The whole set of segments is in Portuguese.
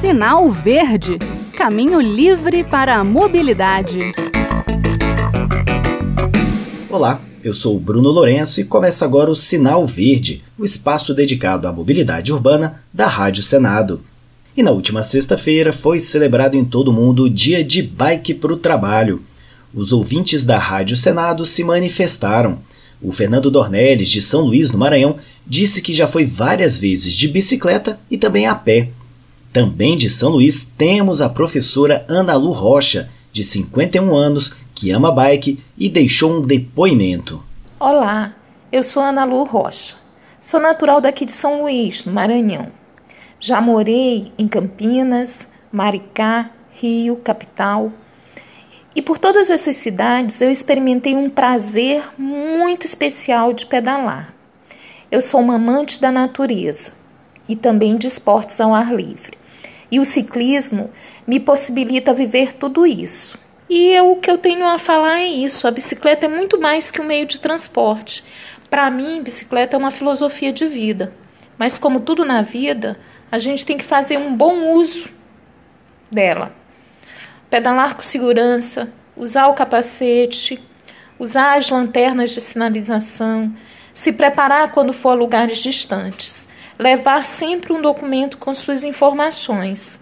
Sinal Verde Caminho livre para a mobilidade. Olá, eu sou Bruno Lourenço e começa agora o Sinal Verde, o espaço dedicado à mobilidade urbana da Rádio Senado. E na última sexta-feira foi celebrado em todo o mundo o Dia de Bike para o Trabalho. Os ouvintes da Rádio Senado se manifestaram. O Fernando Dornelles, de São Luís, no Maranhão, disse que já foi várias vezes de bicicleta e também a pé. Também de São Luís temos a professora Ana Lu Rocha, de 51 anos, que ama bike e deixou um depoimento. Olá, eu sou Ana Lu Rocha. Sou natural daqui de São Luís, no Maranhão. Já morei em Campinas, Maricá, Rio, capital. E por todas essas cidades eu experimentei um prazer muito especial de pedalar. Eu sou uma amante da natureza e também de esportes ao ar livre. E o ciclismo me possibilita viver tudo isso. E eu, o que eu tenho a falar é isso: a bicicleta é muito mais que um meio de transporte. Para mim, bicicleta é uma filosofia de vida. Mas, como tudo na vida, a gente tem que fazer um bom uso dela. Pedalar com segurança, usar o capacete, usar as lanternas de sinalização, se preparar quando for a lugares distantes, levar sempre um documento com suas informações.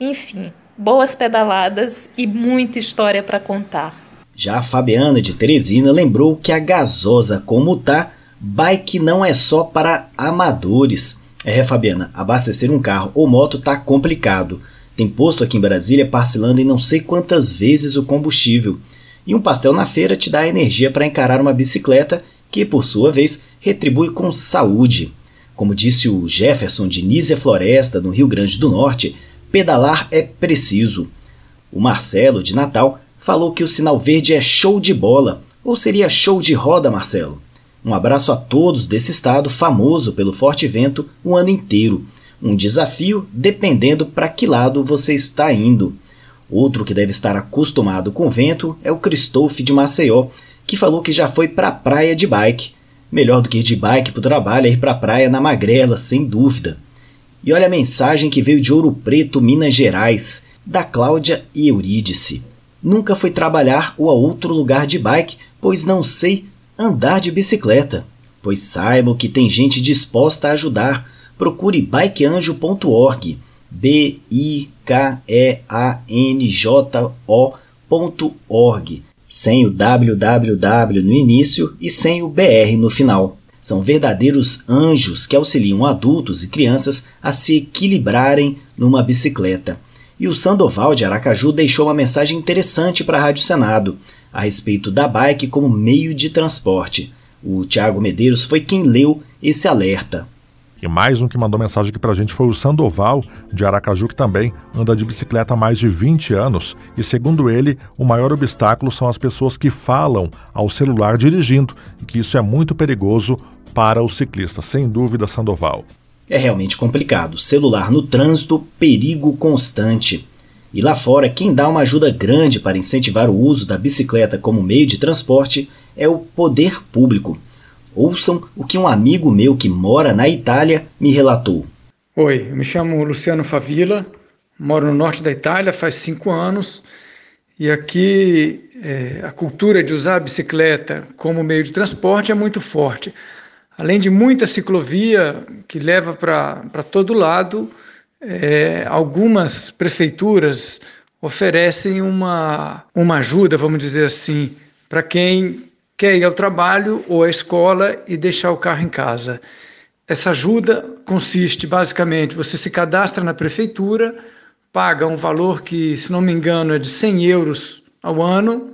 Enfim, boas pedaladas e muita história para contar. Já a Fabiana de Teresina lembrou que a gasosa como tá, bike não é só para amadores. É, Fabiana, abastecer um carro ou moto tá complicado. Tem posto aqui em Brasília parcelando em não sei quantas vezes o combustível. E um pastel na feira te dá energia para encarar uma bicicleta que, por sua vez, retribui com saúde. Como disse o Jefferson de Nízia Floresta, no Rio Grande do Norte, pedalar é preciso. O Marcelo, de Natal, falou que o sinal verde é show de bola, ou seria show de roda, Marcelo? Um abraço a todos desse estado famoso pelo forte vento o ano inteiro. Um desafio dependendo para que lado você está indo. Outro que deve estar acostumado com vento é o Christophe de Maceió, que falou que já foi para a praia de bike. Melhor do que ir de bike para o trabalho é ir para a praia na Magrela, sem dúvida. E olha a mensagem que veio de Ouro Preto, Minas Gerais, da Cláudia e Eurídice. Nunca fui trabalhar ou a outro lugar de bike, pois não sei andar de bicicleta. Pois saibam que tem gente disposta a ajudar. Procure bikeanjo.org. B-I-K-E-A-N-J-O.org. Sem o www no início e sem o BR no final. São verdadeiros anjos que auxiliam adultos e crianças a se equilibrarem numa bicicleta. E o Sandoval de Aracaju deixou uma mensagem interessante para a Rádio Senado a respeito da bike como meio de transporte. O Tiago Medeiros foi quem leu esse alerta. E mais um que mandou mensagem aqui pra gente foi o Sandoval, de Aracaju, que também anda de bicicleta há mais de 20 anos. E segundo ele, o maior obstáculo são as pessoas que falam ao celular dirigindo, e que isso é muito perigoso para o ciclista. Sem dúvida, Sandoval. É realmente complicado. Celular no trânsito, perigo constante. E lá fora, quem dá uma ajuda grande para incentivar o uso da bicicleta como meio de transporte é o poder público. Ouçam o que um amigo meu que mora na Itália me relatou. Oi, me chamo Luciano Favila, moro no norte da Itália faz cinco anos e aqui é, a cultura de usar a bicicleta como meio de transporte é muito forte. Além de muita ciclovia que leva para todo lado, é, algumas prefeituras oferecem uma, uma ajuda, vamos dizer assim, para quem quer ir ao trabalho ou à escola e deixar o carro em casa. Essa ajuda consiste basicamente, você se cadastra na prefeitura, paga um valor que, se não me engano, é de 100 euros ao ano,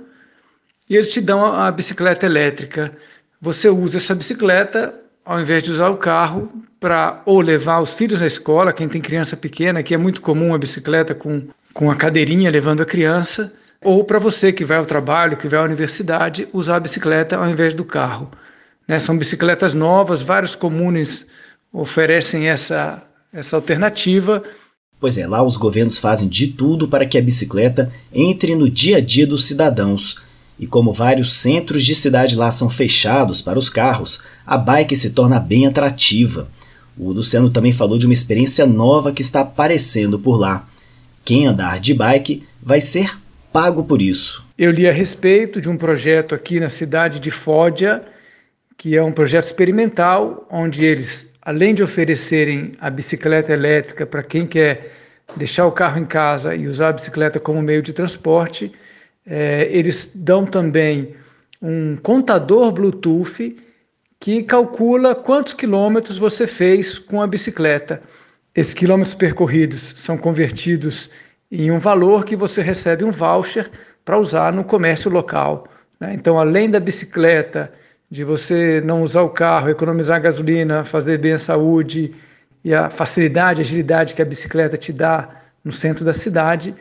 e eles te dão a bicicleta elétrica. Você usa essa bicicleta ao invés de usar o carro para ou levar os filhos à escola, quem tem criança pequena, que é muito comum a bicicleta com, com a cadeirinha levando a criança, ou para você que vai ao trabalho, que vai à universidade, usar a bicicleta ao invés do carro. Né? São bicicletas novas, vários comunes oferecem essa, essa alternativa. Pois é, lá os governos fazem de tudo para que a bicicleta entre no dia a dia dos cidadãos. E como vários centros de cidade lá são fechados para os carros, a bike se torna bem atrativa. O Luciano também falou de uma experiência nova que está aparecendo por lá. Quem andar de bike vai ser pago por isso. Eu li a respeito de um projeto aqui na cidade de Fódia, que é um projeto experimental, onde eles, além de oferecerem a bicicleta elétrica para quem quer deixar o carro em casa e usar a bicicleta como meio de transporte, é, eles dão também um contador Bluetooth que calcula quantos quilômetros você fez com a bicicleta. Esses quilômetros percorridos são convertidos em um valor que você recebe um voucher para usar no comércio local. Né? Então, além da bicicleta, de você não usar o carro, economizar gasolina, fazer bem a saúde e a facilidade, a agilidade que a bicicleta te dá no centro da cidade,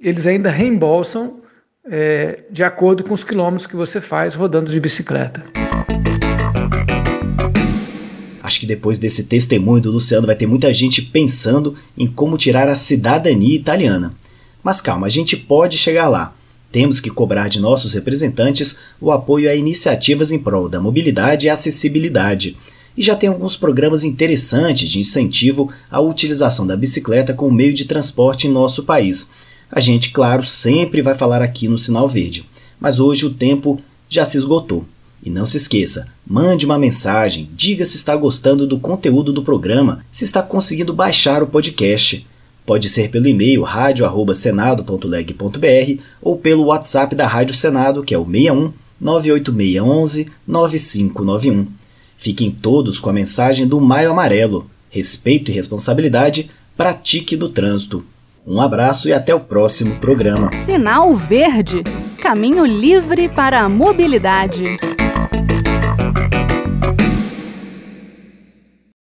eles ainda reembolsam é, de acordo com os quilômetros que você faz rodando de bicicleta. Que depois desse testemunho do Luciano vai ter muita gente pensando em como tirar a cidadania italiana. Mas calma, a gente pode chegar lá. Temos que cobrar de nossos representantes o apoio a iniciativas em prol da mobilidade e acessibilidade. E já tem alguns programas interessantes de incentivo à utilização da bicicleta como meio de transporte em nosso país. A gente, claro, sempre vai falar aqui no Sinal Verde, mas hoje o tempo já se esgotou. E não se esqueça, mande uma mensagem, diga se está gostando do conteúdo do programa, se está conseguindo baixar o podcast. Pode ser pelo e-mail radio@senado.leg.br ou pelo WhatsApp da Rádio Senado, que é o 61 98611 9591. Fiquem todos com a mensagem do Maio Amarelo. Respeito e responsabilidade, pratique no trânsito. Um abraço e até o próximo programa. Sinal Verde Caminho livre para a mobilidade.